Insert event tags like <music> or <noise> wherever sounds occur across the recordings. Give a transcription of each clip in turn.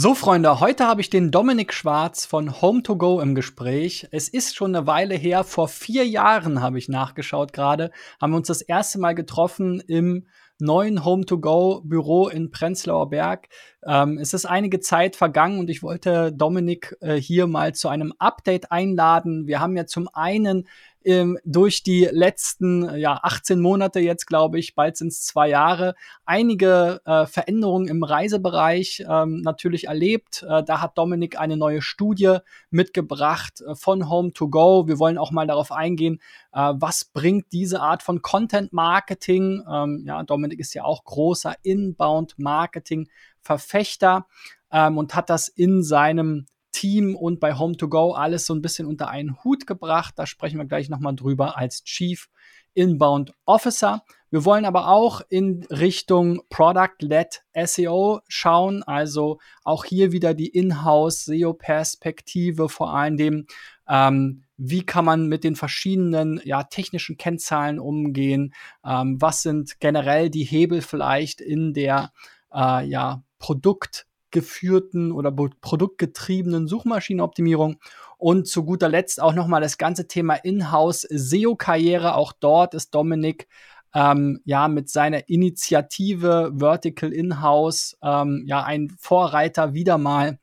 So, Freunde, heute habe ich den Dominik Schwarz von Home2Go im Gespräch. Es ist schon eine Weile her, vor vier Jahren habe ich nachgeschaut gerade, haben wir uns das erste Mal getroffen im neuen Home-to-Go-Büro in Prenzlauer Berg. Ähm, es ist einige Zeit vergangen und ich wollte Dominik äh, hier mal zu einem Update einladen. Wir haben ja zum einen ähm, durch die letzten ja, 18 Monate jetzt, glaube ich, bald sind es zwei Jahre, einige äh, Veränderungen im Reisebereich ähm, natürlich erlebt. Äh, da hat Dominik eine neue Studie mitgebracht äh, von Home to Go. Wir wollen auch mal darauf eingehen, äh, was bringt diese Art von Content Marketing. Ähm, ja, Dominik ist ja auch großer Inbound Marketing Verfechter ähm, und hat das in seinem Team und bei Home2Go alles so ein bisschen unter einen Hut gebracht. Da sprechen wir gleich nochmal drüber als Chief Inbound Officer. Wir wollen aber auch in Richtung Product-led SEO schauen, also auch hier wieder die Inhouse SEO-Perspektive, vor allem ähm, wie kann man mit den verschiedenen ja, technischen Kennzahlen umgehen, ähm, was sind generell die Hebel vielleicht in der äh, ja, Produkt- geführten oder produktgetriebenen Suchmaschinenoptimierung. Und zu guter Letzt auch nochmal das ganze Thema Inhouse SEO-Karriere. Auch dort ist Dominik ähm, ja mit seiner Initiative Vertical Inhouse ähm, ja ein Vorreiter wieder mal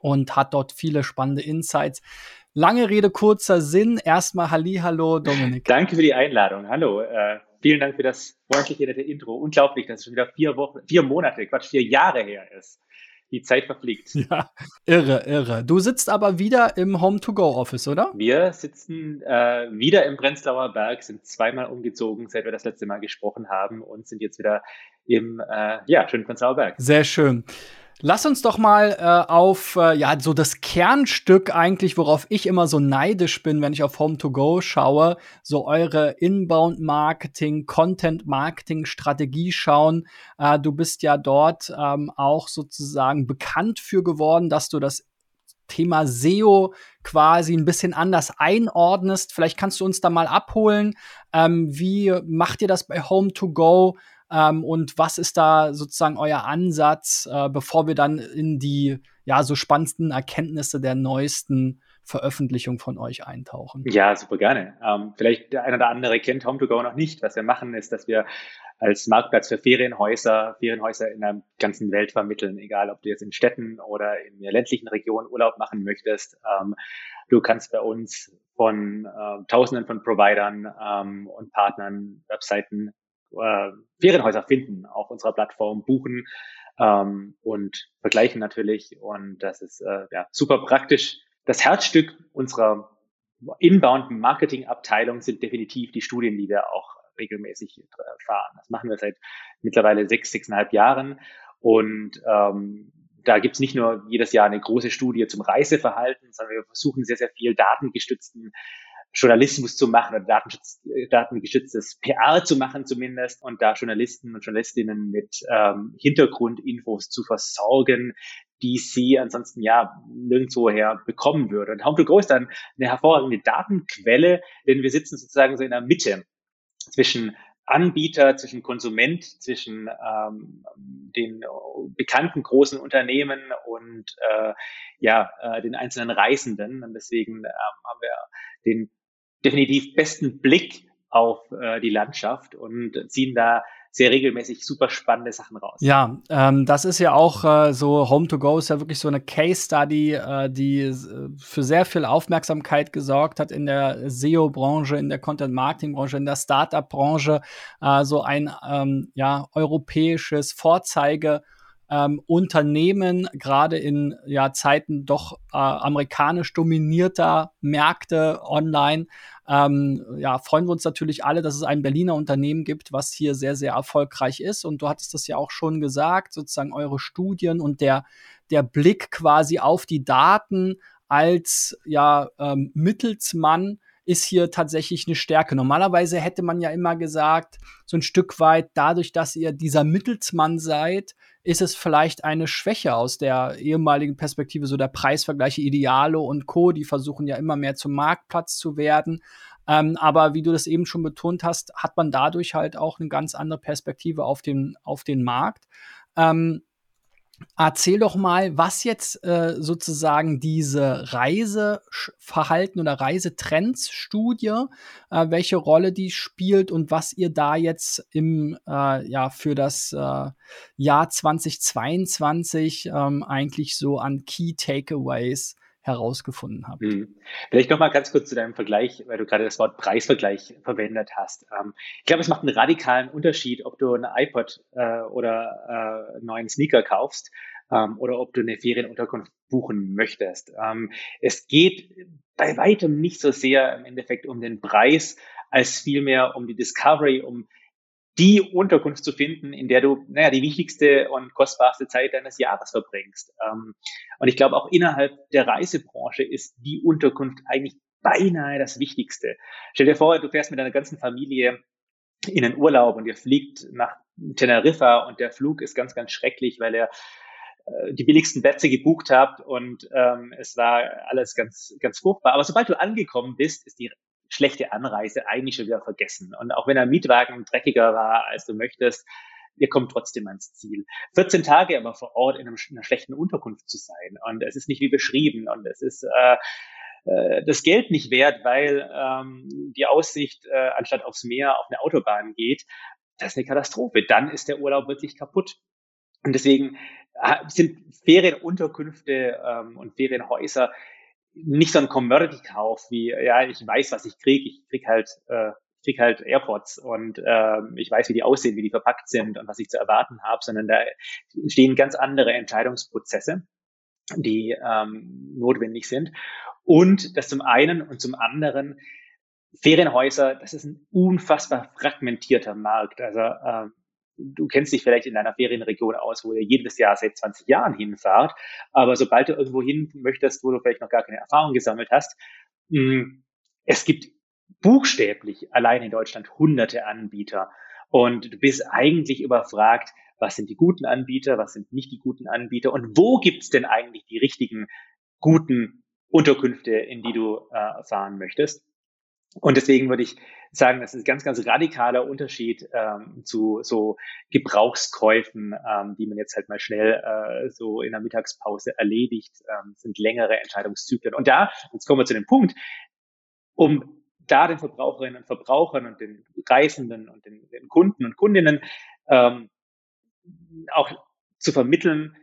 und hat dort viele spannende Insights. Lange Rede, kurzer Sinn. Erstmal Halli, hallo Dominik. Danke für die Einladung. Hallo. Äh, vielen Dank für das freundliche nette Intro. Unglaublich, dass es schon wieder vier Wochen, vier Monate, Quatsch, vier Jahre her ist die Zeit verfliegt. <laughs> Ja, irre, irre. Du sitzt aber wieder im Home-to-Go-Office, oder? Wir sitzen äh, wieder im Prenzlauer Berg, sind zweimal umgezogen, seit wir das letzte Mal gesprochen haben und sind jetzt wieder im äh, ja, schönen Prenzlauer Berg. Sehr schön. Lass uns doch mal äh, auf äh, ja so das Kernstück eigentlich, worauf ich immer so neidisch bin, wenn ich auf Home to Go schaue, so eure Inbound Marketing, Content Marketing Strategie schauen. Äh, du bist ja dort ähm, auch sozusagen bekannt für geworden, dass du das Thema SEO quasi ein bisschen anders einordnest. Vielleicht kannst du uns da mal abholen. Ähm, wie macht ihr das bei Home to Go? Ähm, und was ist da sozusagen euer Ansatz, äh, bevor wir dann in die ja so spannendsten Erkenntnisse der neuesten Veröffentlichung von euch eintauchen? Ja, super gerne. Ähm, vielleicht der eine oder andere kennt Home2Go noch nicht. Was wir machen, ist, dass wir als Marktplatz für Ferienhäuser, Ferienhäuser in der ganzen Welt vermitteln, egal ob du jetzt in Städten oder in der ländlichen Region Urlaub machen möchtest. Ähm, du kannst bei uns von äh, Tausenden von Providern ähm, und Partnern Webseiten äh, Ferienhäuser finden auf unserer Plattform, buchen ähm, und vergleichen natürlich. Und das ist äh, ja, super praktisch. Das Herzstück unserer Inbound-Marketing-Abteilung sind definitiv die Studien, die wir auch regelmäßig äh, fahren. Das machen wir seit mittlerweile sechs, sechseinhalb Jahren. Und ähm, da gibt's nicht nur jedes Jahr eine große Studie zum Reiseverhalten, sondern wir versuchen sehr, sehr viel datengestützten Journalismus zu machen oder Datenschutz, datengeschütztes PR zu machen zumindest und da Journalisten und Journalistinnen mit ähm, Hintergrundinfos zu versorgen, die sie ansonsten ja nirgendwoher bekommen würde. Und Home2Go ist dann eine hervorragende Datenquelle, denn wir sitzen sozusagen so in der Mitte zwischen Anbieter, zwischen Konsument, zwischen ähm, den bekannten großen Unternehmen und äh, ja äh, den einzelnen Reisenden. Und deswegen ähm, haben wir den definitiv besten Blick auf äh, die Landschaft und ziehen da sehr regelmäßig super spannende Sachen raus. Ja, ähm, das ist ja auch äh, so, Home to Go ist ja wirklich so eine Case Study, äh, die äh, für sehr viel Aufmerksamkeit gesorgt hat in der SEO-Branche, in der Content-Marketing-Branche, in der Startup-Branche, äh, so ein ähm, ja, europäisches Vorzeige- ähm, Unternehmen, gerade in ja, Zeiten doch äh, amerikanisch dominierter Märkte online, ähm, ja, freuen wir uns natürlich alle, dass es ein Berliner Unternehmen gibt, was hier sehr, sehr erfolgreich ist. Und du hattest das ja auch schon gesagt, sozusagen eure Studien und der, der Blick quasi auf die Daten als ja, ähm, Mittelsmann ist hier tatsächlich eine Stärke. Normalerweise hätte man ja immer gesagt, so ein Stück weit dadurch, dass ihr dieser Mittelsmann seid, ist es vielleicht eine Schwäche aus der ehemaligen Perspektive, so der Preisvergleiche Idealo und Co., die versuchen ja immer mehr zum Marktplatz zu werden. Ähm, aber wie du das eben schon betont hast, hat man dadurch halt auch eine ganz andere Perspektive auf den, auf den Markt. Ähm, Erzähl doch mal, was jetzt äh, sozusagen diese Reiseverhalten oder Reisetrends-Studie, äh, welche Rolle die spielt und was ihr da jetzt im äh, ja für das äh, Jahr 2022 ähm, eigentlich so an Key Takeaways herausgefunden habt. Hm. Vielleicht noch mal ganz kurz zu deinem Vergleich, weil du gerade das Wort Preisvergleich verwendet hast. Ähm, ich glaube, es macht einen radikalen Unterschied, ob du ein iPod äh, oder äh, einen neuen Sneaker kaufst ähm, oder ob du eine Ferienunterkunft buchen möchtest. Ähm, es geht bei weitem nicht so sehr im Endeffekt um den Preis, als vielmehr um die Discovery, um die Unterkunft zu finden, in der du, naja, die wichtigste und kostbarste Zeit deines Jahres verbringst. Ähm, und ich glaube, auch innerhalb der Reisebranche ist die Unterkunft eigentlich beinahe das Wichtigste. Stell dir vor, du fährst mit deiner ganzen Familie in einen Urlaub und ihr fliegt nach Teneriffa und der Flug ist ganz, ganz schrecklich, weil er äh, die billigsten Plätze gebucht habt und ähm, es war alles ganz, ganz furchtbar. Aber sobald du angekommen bist, ist die schlechte Anreise eigentlich schon wieder vergessen. Und auch wenn der Mietwagen dreckiger war, als du möchtest, ihr kommt trotzdem ans Ziel. 14 Tage aber vor Ort in, einem, in einer schlechten Unterkunft zu sein. Und es ist nicht wie beschrieben. Und es ist äh, äh, das Geld nicht wert, weil ähm, die Aussicht äh, anstatt aufs Meer auf eine Autobahn geht. Das ist eine Katastrophe. Dann ist der Urlaub wirklich kaputt. Und deswegen äh, sind Ferienunterkünfte ähm, und Ferienhäuser nicht so ein Commodity-Kauf wie, ja, ich weiß, was ich kriege, ich krieg halt, äh, krieg halt AirPods und äh, ich weiß, wie die aussehen, wie die verpackt sind und was ich zu erwarten habe, sondern da entstehen ganz andere Entscheidungsprozesse, die ähm, notwendig sind. Und das zum einen und zum anderen Ferienhäuser, das ist ein unfassbar fragmentierter Markt. Also äh, du kennst dich vielleicht in deiner Ferienregion aus, wo ihr jedes Jahr seit 20 Jahren hinfahrt. Aber sobald du irgendwo hin möchtest, wo du vielleicht noch gar keine Erfahrung gesammelt hast, mm, es gibt buchstäblich allein in Deutschland hunderte Anbieter. Und du bist eigentlich überfragt, was sind die guten Anbieter, was sind nicht die guten Anbieter und wo gibt's denn eigentlich die richtigen guten Unterkünfte, in die du äh, fahren möchtest. Und deswegen würde ich sagen, das ist ein ganz, ganz radikaler Unterschied ähm, zu so Gebrauchskäufen, ähm, die man jetzt halt mal schnell äh, so in der Mittagspause erledigt, ähm, sind längere Entscheidungszyklen. Und da, jetzt kommen wir zu dem Punkt, um da den Verbraucherinnen und Verbrauchern und den Reisenden und den, den Kunden und Kundinnen ähm, auch zu vermitteln,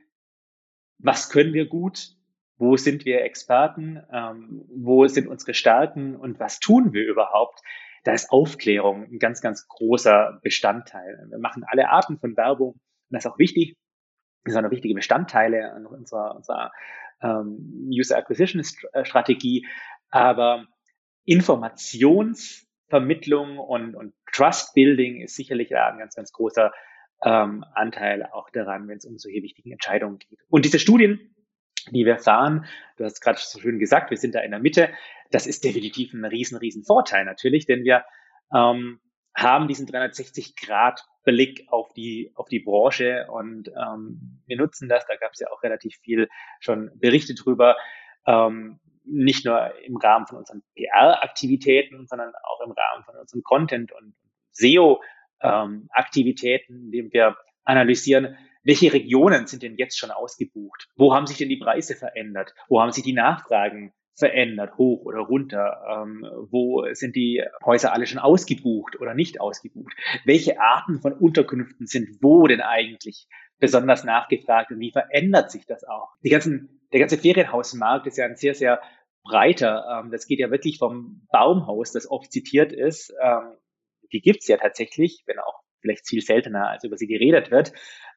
was können wir gut, wo sind wir Experten, ähm, wo sind unsere Stärken und was tun wir überhaupt, da ist Aufklärung ein ganz, ganz großer Bestandteil. Wir machen alle Arten von Werbung und das ist auch wichtig. Das sind auch wichtige Bestandteile unserer, unserer ähm, User Acquisition Strategie. Aber Informationsvermittlung und, und Trust Building ist sicherlich ein ganz, ganz großer ähm, Anteil auch daran, wenn es um solche wichtigen Entscheidungen geht. Und diese Studien, die wir fahren. Du hast gerade so schön gesagt, wir sind da in der Mitte. Das ist definitiv ein riesen, riesen Vorteil natürlich, denn wir ähm, haben diesen 360-Grad-Blick auf die, auf die Branche und ähm, wir nutzen das. Da gab es ja auch relativ viel schon Berichte drüber. Ähm, nicht nur im Rahmen von unseren PR-Aktivitäten, sondern auch im Rahmen von unseren Content- und SEO-Aktivitäten, ähm, indem wir analysieren, welche Regionen sind denn jetzt schon ausgebucht? Wo haben sich denn die Preise verändert? Wo haben sich die Nachfragen verändert, hoch oder runter? Ähm, wo sind die Häuser alle schon ausgebucht oder nicht ausgebucht? Welche Arten von Unterkünften sind wo denn eigentlich besonders nachgefragt und wie verändert sich das auch? Die ganzen, der ganze Ferienhausmarkt ist ja ein sehr, sehr breiter. Ähm, das geht ja wirklich vom Baumhaus, das oft zitiert ist. Ähm, die gibt's ja tatsächlich, wenn auch vielleicht viel seltener, als über sie geredet wird,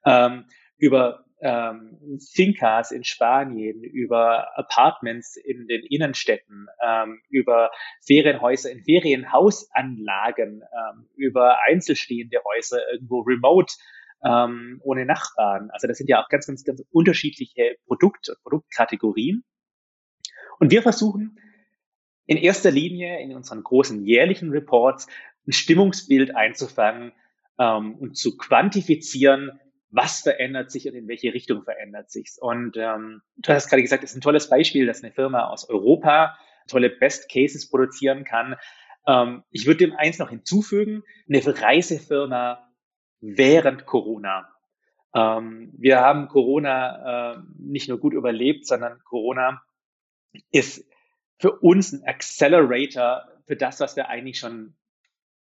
ähm, über ähm, Fincas in Spanien, über Apartments in den Innenstädten, ähm, über Ferienhäuser in Ferienhausanlagen, ähm, über einzelstehende Häuser irgendwo remote, ähm, ohne Nachbarn. Also das sind ja auch ganz, ganz, ganz unterschiedliche Produkt, Produktkategorien. Und wir versuchen in erster Linie in unseren großen jährlichen Reports ein Stimmungsbild einzufangen, ähm, und zu quantifizieren, was verändert sich und in welche Richtung verändert sich Und ähm, du hast gerade gesagt, es ist ein tolles Beispiel, dass eine Firma aus Europa tolle Best Cases produzieren kann. Ähm, ich würde dem eins noch hinzufügen, eine Reisefirma während Corona. Ähm, wir haben Corona äh, nicht nur gut überlebt, sondern Corona ist für uns ein Accelerator für das, was wir eigentlich schon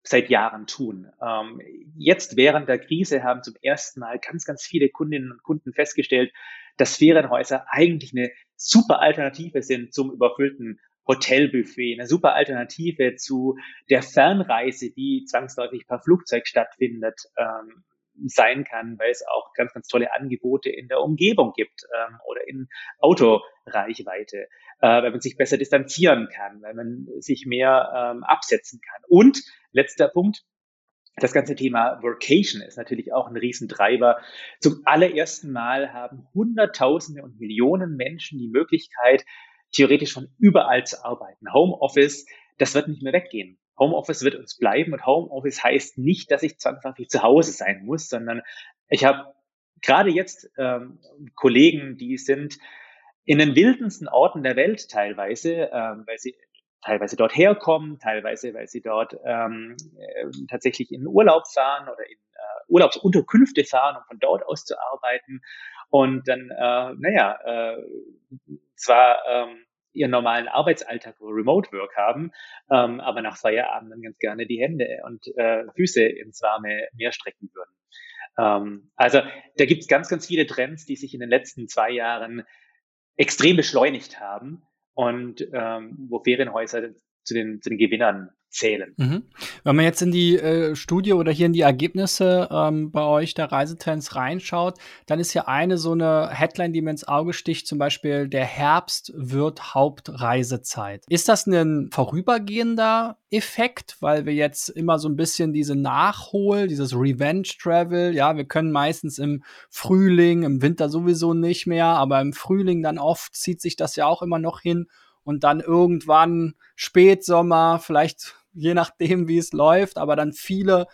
seit Jahren tun. Ähm, jetzt während der Krise haben zum ersten Mal ganz, ganz viele Kundinnen und Kunden festgestellt, dass Ferienhäuser eigentlich eine super Alternative sind zum überfüllten Hotelbuffet, eine super Alternative zu der Fernreise, die zwangsläufig per Flugzeug stattfindet. Ähm, sein kann, weil es auch ganz, ganz tolle Angebote in der Umgebung gibt ähm, oder in Autoreichweite, äh, weil man sich besser distanzieren kann, weil man sich mehr ähm, absetzen kann. Und letzter Punkt, das ganze Thema Workation ist natürlich auch ein Riesentreiber. Zum allerersten Mal haben Hunderttausende und Millionen Menschen die Möglichkeit, theoretisch von überall zu arbeiten. Homeoffice, das wird nicht mehr weggehen. Homeoffice wird uns bleiben und Homeoffice heißt nicht, dass ich zwangsläufig zu Hause sein muss, sondern ich habe gerade jetzt ähm, Kollegen, die sind in den wildesten Orten der Welt teilweise, ähm, weil sie teilweise dort herkommen, teilweise weil sie dort ähm, äh, tatsächlich in Urlaub fahren oder in äh, Urlaubsunterkünfte fahren, um von dort aus zu arbeiten. Und dann, äh, naja, äh, zwar ähm, ihren normalen Arbeitsalltag, wo Remote Work haben, ähm, aber nach Feierabend dann ganz gerne die Hände und äh, Füße ins warme Meer strecken würden. Ähm, also da gibt es ganz, ganz viele Trends, die sich in den letzten zwei Jahren extrem beschleunigt haben und ähm, wo Ferienhäuser zu den, zu den Gewinnern zählen. Mhm. Wenn man jetzt in die äh, Studie oder hier in die Ergebnisse ähm, bei euch der Reisetrends reinschaut, dann ist ja eine so eine Headline, die mir ins Auge sticht, zum Beispiel der Herbst wird Hauptreisezeit. Ist das ein vorübergehender Effekt, weil wir jetzt immer so ein bisschen diese Nachhol, dieses Revenge Travel, ja, wir können meistens im Frühling, im Winter sowieso nicht mehr, aber im Frühling dann oft zieht sich das ja auch immer noch hin und dann irgendwann Spätsommer, vielleicht je nachdem, wie es läuft, aber dann viele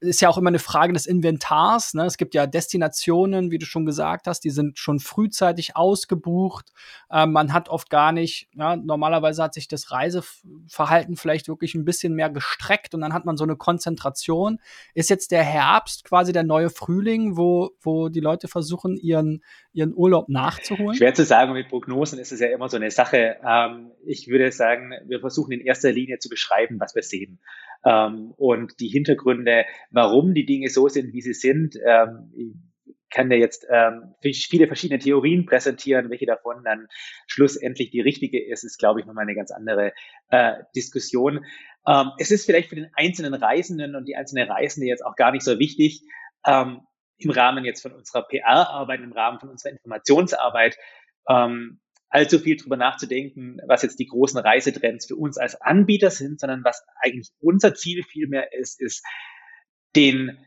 ist ja auch immer eine Frage des Inventars. Ne? Es gibt ja Destinationen, wie du schon gesagt hast, die sind schon frühzeitig ausgebucht. Ähm, man hat oft gar nicht, ja, normalerweise hat sich das Reiseverhalten vielleicht wirklich ein bisschen mehr gestreckt und dann hat man so eine Konzentration. Ist jetzt der Herbst quasi der neue Frühling, wo, wo die Leute versuchen, ihren, ihren Urlaub nachzuholen? Schwer zu sagen, mit Prognosen ist es ja immer so eine Sache. Ähm, ich würde sagen, wir versuchen in erster Linie zu beschreiben, was wir sehen ähm, und die Hintergründe, warum die Dinge so sind, wie sie sind. Ähm, kann dir jetzt ähm, viele verschiedene Theorien präsentieren, welche davon dann schlussendlich die richtige ist, ist, glaube ich, nochmal eine ganz andere äh, Diskussion. Ähm, es ist vielleicht für den einzelnen Reisenden und die einzelne Reisende jetzt auch gar nicht so wichtig, ähm, im Rahmen jetzt von unserer PR-Arbeit, im Rahmen von unserer Informationsarbeit, ähm, allzu viel drüber nachzudenken, was jetzt die großen Reisetrends für uns als Anbieter sind, sondern was eigentlich unser Ziel vielmehr ist, ist den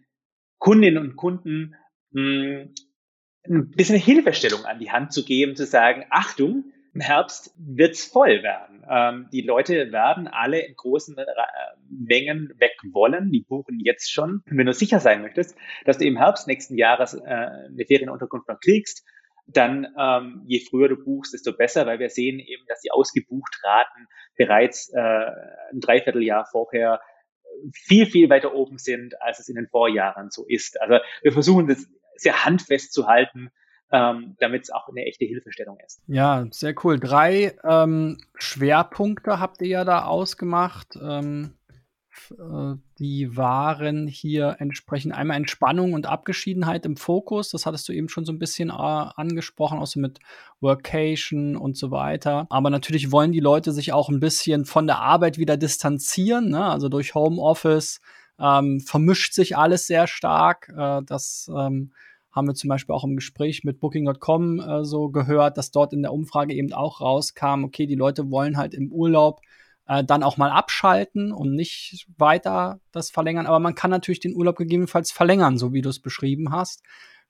Kundinnen und Kunden mh, hm, ein bisschen Hilfestellung an die Hand zu geben, zu sagen, Achtung, im Herbst wird's voll werden. Ähm, die Leute werden alle in großen äh, Mengen weg wollen. Die buchen jetzt schon. wenn du sicher sein möchtest, dass du im Herbst nächsten Jahres äh, eine Ferienunterkunft noch kriegst, dann ähm, je früher du buchst, desto besser, weil wir sehen eben, dass die ausgebucht Raten bereits äh, ein Dreivierteljahr vorher viel, viel weiter oben sind, als es in den Vorjahren so ist. Also wir versuchen das sehr handfest zu halten, ähm, damit es auch eine echte Hilfestellung ist. Ja, sehr cool. Drei ähm, Schwerpunkte habt ihr ja da ausgemacht. Ähm, äh, die waren hier entsprechend einmal Entspannung und Abgeschiedenheit im Fokus. Das hattest du eben schon so ein bisschen äh, angesprochen, auch so mit Workation und so weiter. Aber natürlich wollen die Leute sich auch ein bisschen von der Arbeit wieder distanzieren. Ne? Also durch Homeoffice ähm, vermischt sich alles sehr stark. Äh, das ähm, haben wir zum Beispiel auch im Gespräch mit Booking.com äh, so gehört, dass dort in der Umfrage eben auch rauskam, okay, die Leute wollen halt im Urlaub äh, dann auch mal abschalten und nicht weiter das verlängern. Aber man kann natürlich den Urlaub gegebenenfalls verlängern, so wie du es beschrieben hast.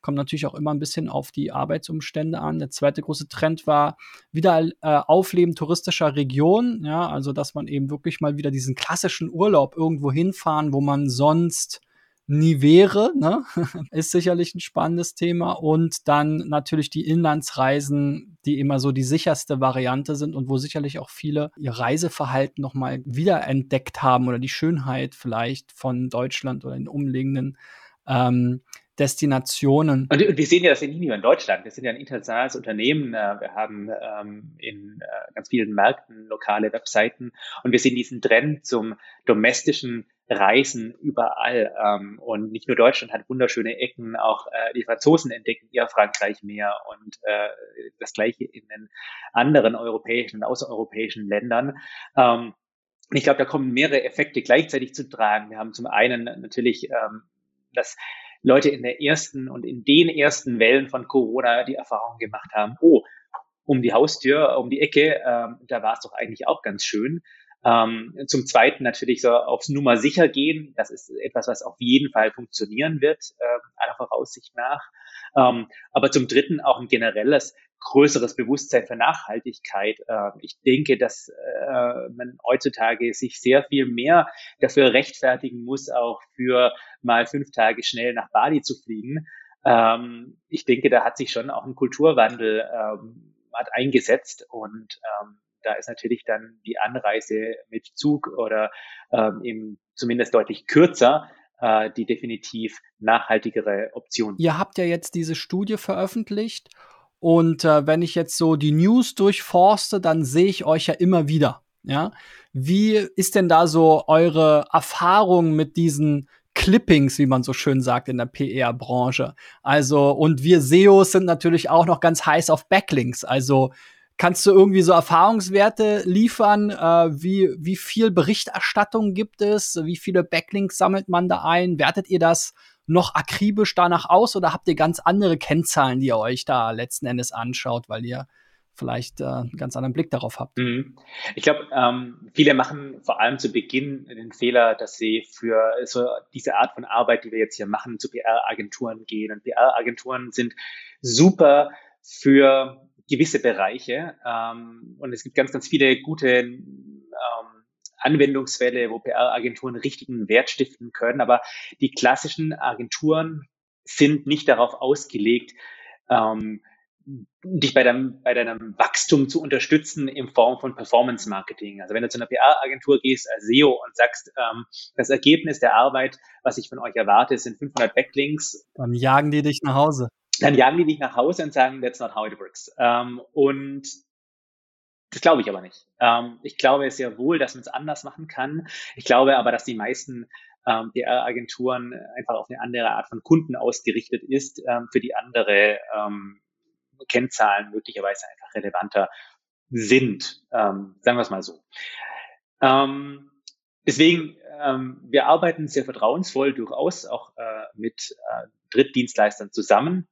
Kommt natürlich auch immer ein bisschen auf die Arbeitsumstände an. Der zweite große Trend war wieder äh, Aufleben touristischer Regionen. Ja, also dass man eben wirklich mal wieder diesen klassischen Urlaub irgendwo hinfahren, wo man sonst nie wäre, ne? <laughs> ist sicherlich ein spannendes Thema. Und dann natürlich die Inlandsreisen, die immer so die sicherste Variante sind und wo sicherlich auch viele ihr Reiseverhalten nochmal wiederentdeckt haben oder die Schönheit vielleicht von Deutschland oder den umliegenden ähm, Destinationen. Und, und wir sehen ja das ja nicht nur in Deutschland. Wir sind ja ein internationales Unternehmen. Äh, wir haben ähm, in äh, ganz vielen Märkten lokale Webseiten und wir sehen diesen Trend zum domestischen Reisen überall. Ähm, und nicht nur Deutschland hat wunderschöne Ecken, auch äh, die Franzosen entdecken ihr Frankreich mehr und äh, das gleiche in den anderen europäischen und außereuropäischen Ländern. Ähm, ich glaube, da kommen mehrere Effekte gleichzeitig zu tragen. Wir haben zum einen natürlich ähm, das Leute in der ersten und in den ersten Wellen von Corona die Erfahrung gemacht haben, oh, um die Haustür, um die Ecke, ähm, da war es doch eigentlich auch ganz schön. Ähm, zum Zweiten natürlich so aufs Nummer sicher gehen. Das ist etwas, was auf jeden Fall funktionieren wird, äh, aller Voraussicht nach. Ähm, aber zum Dritten auch ein generelles größeres Bewusstsein für Nachhaltigkeit. Äh, ich denke, dass äh, man heutzutage sich sehr viel mehr dafür rechtfertigen muss, auch für mal fünf Tage schnell nach Bali zu fliegen. Ähm, ich denke, da hat sich schon auch ein Kulturwandel ähm, hat eingesetzt und ähm, da ist natürlich dann die Anreise mit Zug oder ähm, eben zumindest deutlich kürzer äh, die definitiv nachhaltigere Option. Ihr habt ja jetzt diese Studie veröffentlicht und äh, wenn ich jetzt so die News durchforste, dann sehe ich euch ja immer wieder. Ja, wie ist denn da so eure Erfahrung mit diesen Clippings, wie man so schön sagt in der PR-Branche? Also, und wir SEOs sind natürlich auch noch ganz heiß auf Backlinks. Also, Kannst du irgendwie so Erfahrungswerte liefern? Äh, wie, wie viel Berichterstattung gibt es? Wie viele Backlinks sammelt man da ein? Wertet ihr das noch akribisch danach aus oder habt ihr ganz andere Kennzahlen, die ihr euch da letzten Endes anschaut, weil ihr vielleicht äh, einen ganz anderen Blick darauf habt? Mhm. Ich glaube, ähm, viele machen vor allem zu Beginn den Fehler, dass sie für so diese Art von Arbeit, die wir jetzt hier machen, zu PR-Agenturen gehen. Und PR-Agenturen sind super für gewisse Bereiche. Ähm, und es gibt ganz, ganz viele gute ähm, Anwendungsfälle, wo PR-Agenturen richtigen Wert stiften können. Aber die klassischen Agenturen sind nicht darauf ausgelegt, ähm, dich bei deinem, bei deinem Wachstum zu unterstützen in Form von Performance Marketing. Also wenn du zu einer PR-Agentur gehst als SEO und sagst, ähm, das Ergebnis der Arbeit, was ich von euch erwarte, sind 500 Backlinks. Dann jagen die dich nach Hause dann jagen die dich nach Hause und sagen, that's not how it works. Ähm, und das glaube ich aber nicht. Ähm, ich glaube sehr wohl, dass man es anders machen kann. Ich glaube aber, dass die meisten ähm, PR-Agenturen einfach auf eine andere Art von Kunden ausgerichtet ist, ähm, für die andere ähm, Kennzahlen möglicherweise einfach relevanter sind. Ähm, sagen wir es mal so. Ähm, deswegen, wir arbeiten sehr vertrauensvoll durchaus auch äh, mit äh, Drittdienstleistern zusammen.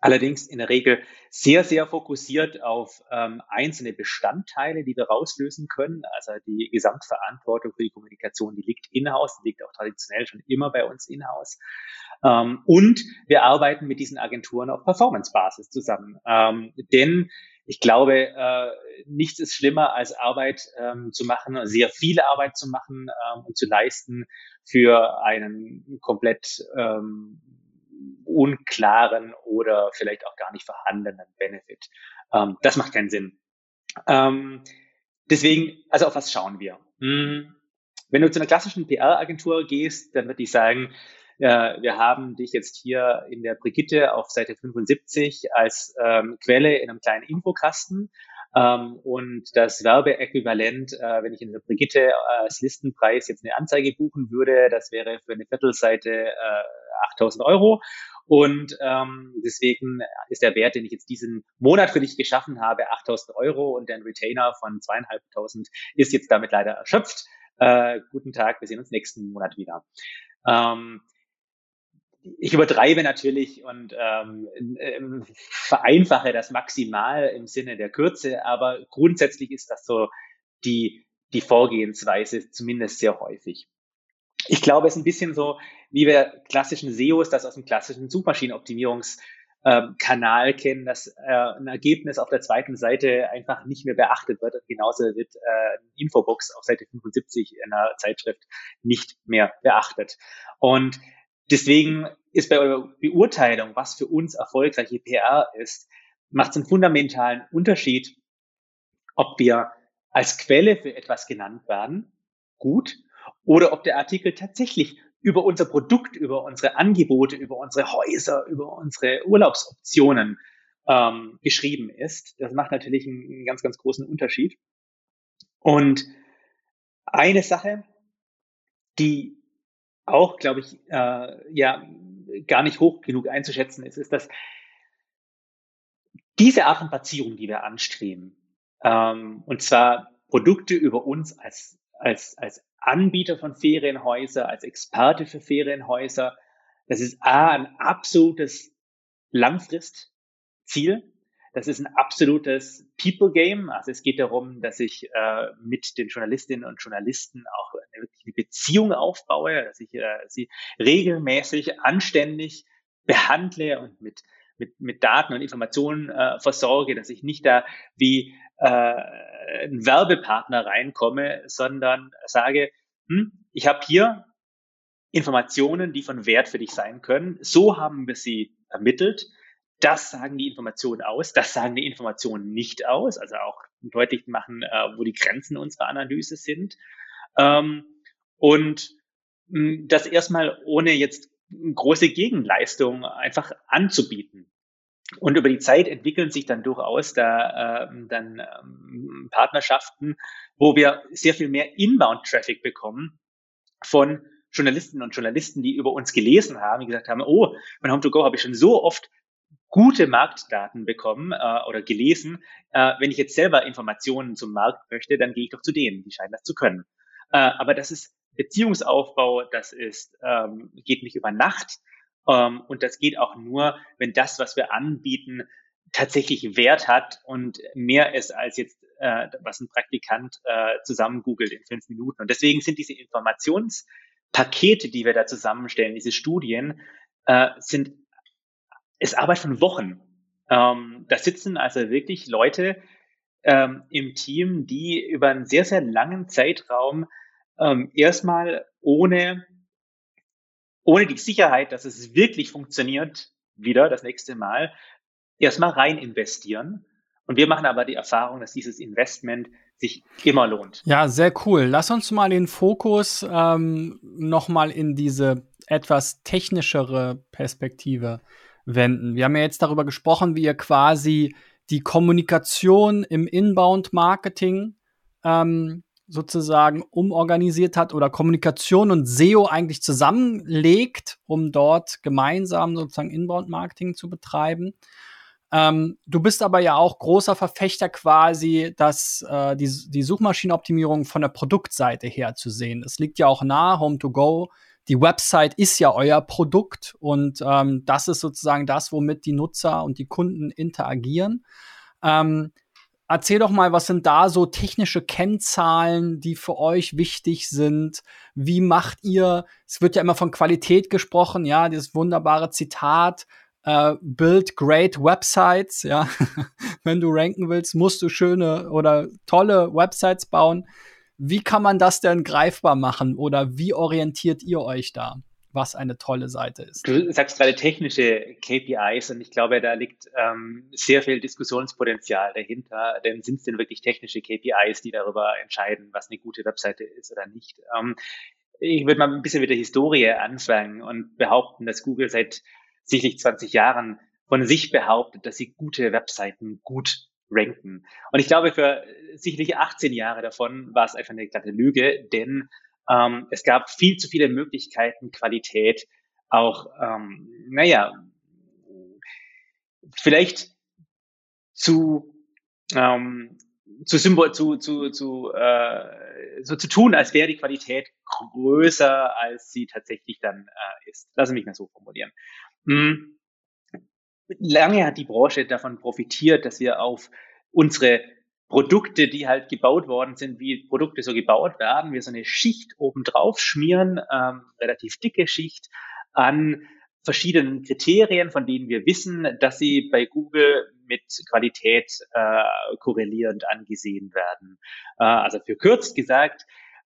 Allerdings in der Regel sehr, sehr fokussiert auf ähm, einzelne Bestandteile, die wir rauslösen können. Also die Gesamtverantwortung für die Kommunikation, die liegt in-house, die liegt auch traditionell schon immer bei uns in-house. Ähm, und wir arbeiten mit diesen Agenturen auf Performance-Basis zusammen. Ähm, denn ich glaube, äh, nichts ist schlimmer als Arbeit ähm, zu machen, sehr viele Arbeit zu machen ähm, und zu leisten für einen komplett ähm, unklaren oder vielleicht auch gar nicht vorhandenen Benefit. Ähm, das macht keinen Sinn. Ähm, deswegen, also auf was schauen wir? Hm, wenn du zu einer klassischen PR-Agentur gehst, dann würde ich sagen, äh, wir haben dich jetzt hier in der Brigitte auf Seite 75 als ähm, Quelle in einem kleinen Infokasten. Ähm, und das Werbeäquivalent, äh, wenn ich in der Brigitte äh, als Listenpreis jetzt eine Anzeige buchen würde, das wäre für eine Viertelseite äh, 8000 Euro. Und ähm, deswegen ist der Wert, den ich jetzt diesen Monat für dich geschaffen habe, 8000 Euro und der Retainer von zweieinhalbtausend ist jetzt damit leider erschöpft. Äh, guten Tag, wir sehen uns nächsten Monat wieder. Ähm, ich übertreibe natürlich und ähm, äh, vereinfache das maximal im Sinne der Kürze, aber grundsätzlich ist das so die, die Vorgehensweise zumindest sehr häufig. Ich glaube, es ist ein bisschen so, wie wir klassischen SEOs das aus dem klassischen Suchmaschinenoptimierungskanal ähm, kennen, dass äh, ein Ergebnis auf der zweiten Seite einfach nicht mehr beachtet wird. genauso wird äh, Infobox auf Seite 75 in einer Zeitschrift nicht mehr beachtet. Und deswegen ist bei eurer Beurteilung, was für uns erfolgreiche PR ist, macht es einen fundamentalen Unterschied, ob wir als Quelle für etwas genannt werden, gut, oder ob der Artikel tatsächlich über unser Produkt, über unsere Angebote, über unsere Häuser, über unsere Urlaubsoptionen ähm, geschrieben ist. Das macht natürlich einen, einen ganz, ganz großen Unterschied. Und eine Sache, die auch, glaube ich, äh, ja gar nicht hoch genug einzuschätzen ist, ist, dass diese Art von Platzierung, die wir anstreben, ähm, und zwar Produkte über uns als, als, als Anbieter von Ferienhäuser, als Experte für Ferienhäuser, das ist A, ein absolutes Langfristziel. Das ist ein absolutes People Game. Also es geht darum, dass ich äh, mit den Journalistinnen und Journalisten auch eine, wirklich eine Beziehung aufbaue, dass ich äh, sie regelmäßig, anständig behandle und mit mit, mit Daten und Informationen äh, versorge, dass ich nicht da wie äh, ein Werbepartner reinkomme, sondern sage, hm, ich habe hier Informationen, die von Wert für dich sein können. So haben wir sie ermittelt. Das sagen die Informationen aus, das sagen die Informationen nicht aus, also auch deutlich machen, äh, wo die Grenzen unserer Analyse sind. Ähm, und hm, das erstmal ohne jetzt große Gegenleistung einfach anzubieten. Und über die Zeit entwickeln sich dann durchaus da äh, dann ähm, Partnerschaften, wo wir sehr viel mehr Inbound-Traffic bekommen von Journalistinnen und Journalisten, die über uns gelesen haben, die gesagt haben, oh, von Home2Go habe ich schon so oft gute Marktdaten bekommen äh, oder gelesen. Äh, wenn ich jetzt selber Informationen zum Markt möchte, dann gehe ich doch zu denen, die scheinen das zu können. Äh, aber das ist Beziehungsaufbau, das ist, ähm, geht nicht über Nacht. Ähm, und das geht auch nur, wenn das, was wir anbieten, tatsächlich Wert hat und mehr ist als jetzt, äh, was ein Praktikant äh, zusammen googelt in fünf Minuten. Und deswegen sind diese Informationspakete, die wir da zusammenstellen, diese Studien, äh, sind, ist Arbeit von Wochen. Ähm, da sitzen also wirklich Leute ähm, im Team, die über einen sehr, sehr langen Zeitraum ähm, erstmal ohne, ohne die Sicherheit, dass es wirklich funktioniert, wieder das nächste Mal, erstmal rein investieren. Und wir machen aber die Erfahrung, dass dieses Investment sich immer lohnt. Ja, sehr cool. Lass uns mal den Fokus ähm, noch mal in diese etwas technischere Perspektive wenden. Wir haben ja jetzt darüber gesprochen, wie ihr quasi die Kommunikation im Inbound-Marketing ähm, sozusagen umorganisiert hat oder Kommunikation und SEO eigentlich zusammenlegt, um dort gemeinsam sozusagen Inbound-Marketing zu betreiben. Ähm, du bist aber ja auch großer Verfechter quasi, dass äh, die, die Suchmaschinenoptimierung von der Produktseite her zu sehen. Es liegt ja auch nahe, Home2Go. Die Website ist ja euer Produkt und ähm, das ist sozusagen das, womit die Nutzer und die Kunden interagieren. Ähm, Erzähl doch mal, was sind da so technische Kennzahlen, die für euch wichtig sind? Wie macht ihr, es wird ja immer von Qualität gesprochen, ja, dieses wunderbare Zitat, äh, build great websites, ja. <laughs> Wenn du ranken willst, musst du schöne oder tolle Websites bauen. Wie kann man das denn greifbar machen oder wie orientiert ihr euch da? was eine tolle Seite ist. Du sagst gerade technische KPIs und ich glaube, da liegt ähm, sehr viel Diskussionspotenzial dahinter. Denn sind es denn wirklich technische KPIs, die darüber entscheiden, was eine gute Webseite ist oder nicht? Ähm, ich würde mal ein bisschen mit der Historie anfangen und behaupten, dass Google seit sicherlich 20 Jahren von sich behauptet, dass sie gute Webseiten gut ranken. Und ich glaube, für sicherlich 18 Jahre davon war es einfach eine glatte Lüge, denn ähm, es gab viel zu viele Möglichkeiten, Qualität auch, ähm, naja, vielleicht zu, ähm, zu, Symbol, zu, zu, zu, äh, so zu tun, als wäre die Qualität größer, als sie tatsächlich dann äh, ist. Lass mich mal so formulieren. Hm. Lange hat die Branche davon profitiert, dass wir auf unsere Produkte, die halt gebaut worden sind, wie Produkte so gebaut werden, wir so eine Schicht obendrauf schmieren, ähm, relativ dicke Schicht an verschiedenen Kriterien, von denen wir wissen, dass sie bei Google mit Qualität äh, korrelierend angesehen werden. Äh, also für kurz gesagt,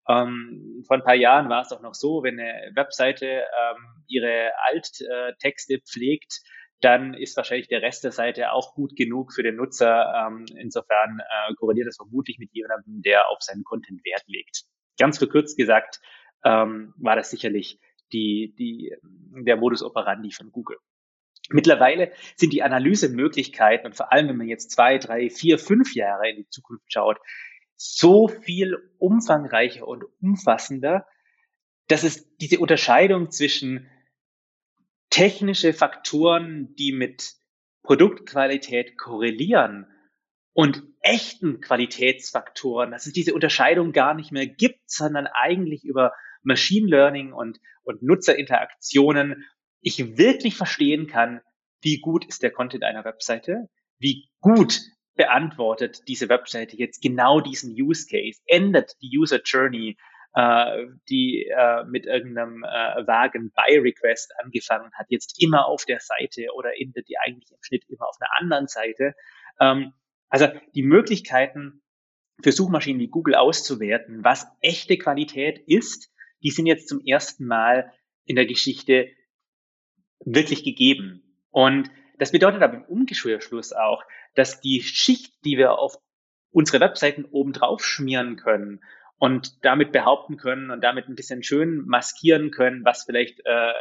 ähm, vor ein paar Jahren war es auch noch so, wenn eine Webseite ähm, ihre Alttexte pflegt, dann ist wahrscheinlich der Rest der Seite auch gut genug für den Nutzer. Ähm, insofern äh, korreliert das vermutlich mit jemandem, der auf seinen Content Wert legt. Ganz verkürzt gesagt ähm, war das sicherlich die, die, der Modus operandi von Google. Mittlerweile sind die Analysemöglichkeiten und vor allem, wenn man jetzt zwei, drei, vier, fünf Jahre in die Zukunft schaut, so viel umfangreicher und umfassender, dass es diese Unterscheidung zwischen technische Faktoren, die mit Produktqualität korrelieren und echten Qualitätsfaktoren, dass es diese Unterscheidung gar nicht mehr gibt, sondern eigentlich über Machine Learning und, und Nutzerinteraktionen ich wirklich verstehen kann, wie gut ist der Content einer Webseite, wie gut beantwortet diese Webseite jetzt genau diesen Use Case, ändert die User Journey, äh, die äh, mit irgendeinem äh, vagen Buy-Request angefangen hat, jetzt immer auf der Seite oder endet die eigentlich im Schnitt immer auf einer anderen Seite. Ähm, also die Möglichkeiten für Suchmaschinen wie Google auszuwerten, was echte Qualität ist, die sind jetzt zum ersten Mal in der Geschichte wirklich gegeben. Und das bedeutet aber im Umgeschwürschluss auch, dass die Schicht, die wir auf unsere Webseiten oben drauf schmieren können und damit behaupten können und damit ein bisschen schön maskieren können, was vielleicht äh,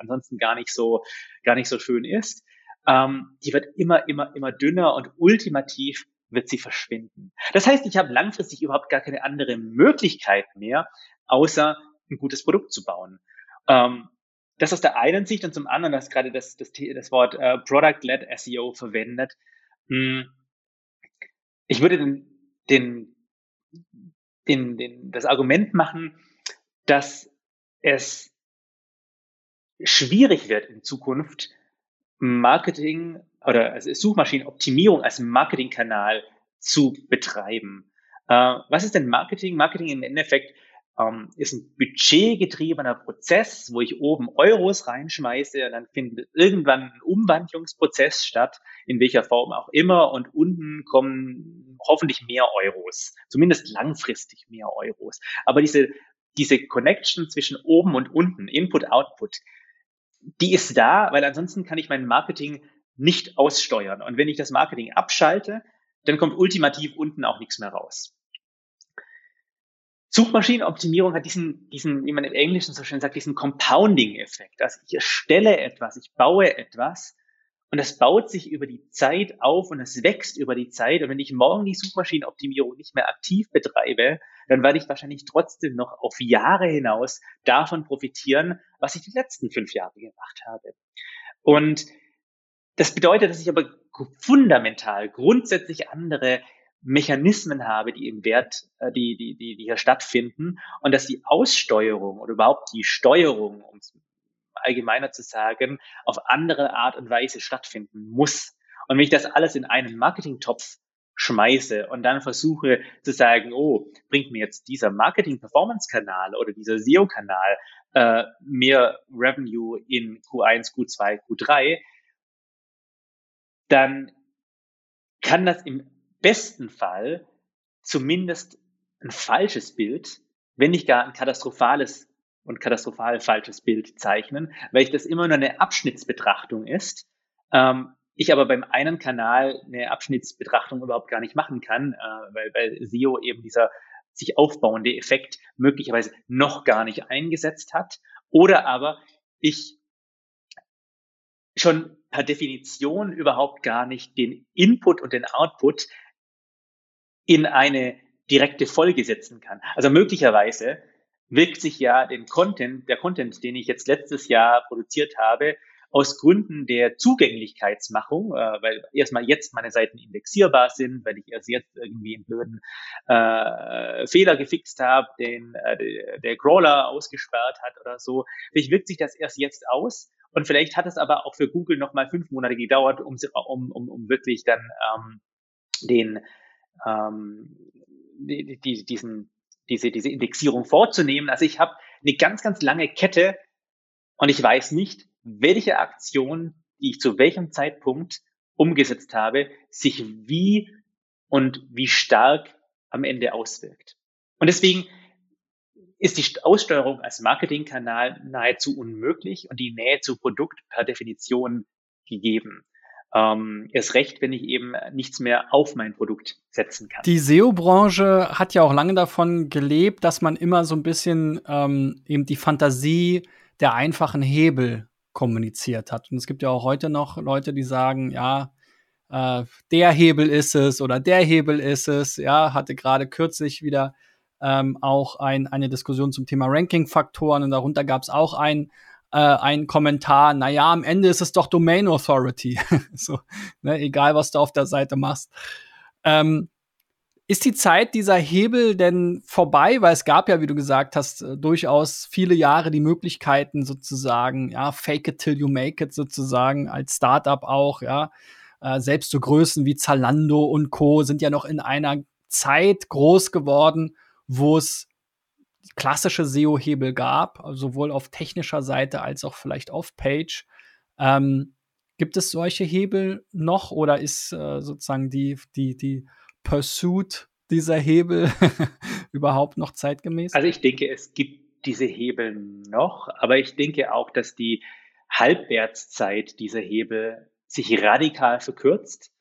ansonsten gar nicht so gar nicht so schön ist, ähm, die wird immer immer immer dünner und ultimativ wird sie verschwinden. Das heißt, ich habe langfristig überhaupt gar keine andere Möglichkeit mehr, außer ein gutes Produkt zu bauen. Ähm, das aus der einen Sicht und zum anderen, das gerade das, das, das Wort äh, Product-led SEO verwendet. Hm. Ich würde den, den, den, den, das Argument machen, dass es schwierig wird in Zukunft, Marketing oder Suchmaschinenoptimierung als Marketingkanal zu betreiben. Äh, was ist denn Marketing? Marketing im Endeffekt ähm, ist ein budgetgetriebener Prozess, wo ich oben Euros reinschmeiße und dann findet irgendwann ein Umwandlungsprozess statt, in welcher Form auch immer und unten kommen hoffentlich mehr Euros, zumindest langfristig mehr Euros. Aber diese, diese Connection zwischen oben und unten, Input, Output, die ist da, weil ansonsten kann ich mein Marketing nicht aussteuern. Und wenn ich das Marketing abschalte, dann kommt ultimativ unten auch nichts mehr raus. Suchmaschinenoptimierung hat diesen, diesen, wie man im Englischen so schön sagt, diesen Compounding-Effekt. Also ich erstelle etwas, ich baue etwas und das baut sich über die Zeit auf und es wächst über die Zeit. Und wenn ich morgen die Suchmaschinenoptimierung nicht mehr aktiv betreibe, dann werde ich wahrscheinlich trotzdem noch auf Jahre hinaus davon profitieren, was ich die letzten fünf Jahre gemacht habe. Und das bedeutet, dass ich aber fundamental grundsätzlich andere Mechanismen habe, die im Wert, äh, die, die, die, die hier stattfinden und dass die Aussteuerung oder überhaupt die Steuerung, um es allgemeiner zu sagen, auf andere Art und Weise stattfinden muss. Und wenn ich das alles in einen Marketingtopf schmeiße und dann versuche zu sagen, oh, bringt mir jetzt dieser Marketing-Performance-Kanal oder dieser SEO-Kanal äh, mehr Revenue in Q1, Q2, Q3, dann kann das im besten Fall zumindest ein falsches Bild, wenn nicht gar ein katastrophales und katastrophal falsches Bild zeichnen, weil ich das immer nur eine Abschnittsbetrachtung ist. Ähm, ich aber beim einen Kanal eine Abschnittsbetrachtung überhaupt gar nicht machen kann, äh, weil, weil SEO eben dieser sich aufbauende Effekt möglicherweise noch gar nicht eingesetzt hat. Oder aber ich schon per Definition überhaupt gar nicht den Input und den Output in eine direkte Folge setzen kann. Also möglicherweise wirkt sich ja den Content, der Content, den ich jetzt letztes Jahr produziert habe, aus Gründen der Zugänglichkeitsmachung, äh, weil erstmal jetzt meine Seiten indexierbar sind, weil ich erst jetzt irgendwie einen blöden äh, Fehler gefixt habe, den äh, der Crawler ausgesperrt hat oder so. Vielleicht wirkt sich das erst jetzt aus und vielleicht hat es aber auch für Google nochmal fünf Monate gedauert, um, um, um, um wirklich dann ähm, den ähm, die, die, diesen, diese, diese Indexierung vorzunehmen. Also ich habe eine ganz, ganz lange Kette und ich weiß nicht, welche Aktion, die ich zu welchem Zeitpunkt umgesetzt habe, sich wie und wie stark am Ende auswirkt. Und deswegen ist die Aussteuerung als Marketingkanal nahezu unmöglich und die Nähe zu Produkt per Definition gegeben ähm, erst recht, wenn ich eben nichts mehr auf mein Produkt setzen kann. Die SEO-Branche hat ja auch lange davon gelebt, dass man immer so ein bisschen ähm, eben die Fantasie der einfachen Hebel kommuniziert hat. Und es gibt ja auch heute noch Leute, die sagen, ja, äh, der Hebel ist es oder der Hebel ist es. Ja, hatte gerade kürzlich wieder ähm, auch ein, eine Diskussion zum Thema Ranking-Faktoren und darunter gab es auch ein, äh, ein Kommentar, naja, am Ende ist es doch Domain Authority. <laughs> so, ne, egal, was du auf der Seite machst. Ähm, ist die Zeit dieser Hebel denn vorbei? Weil es gab ja, wie du gesagt hast, äh, durchaus viele Jahre die Möglichkeiten sozusagen, ja, fake it till you make it sozusagen als Startup auch, ja. Äh, selbst so Größen wie Zalando und Co. sind ja noch in einer Zeit groß geworden, wo es klassische SEO-Hebel gab, sowohl auf technischer Seite als auch vielleicht auf Page. Ähm, gibt es solche Hebel noch oder ist äh, sozusagen die, die, die Pursuit dieser Hebel <laughs> überhaupt noch zeitgemäß? Also ich denke, es gibt diese Hebel noch, aber ich denke auch, dass die Halbwertszeit dieser Hebel sich radikal verkürzt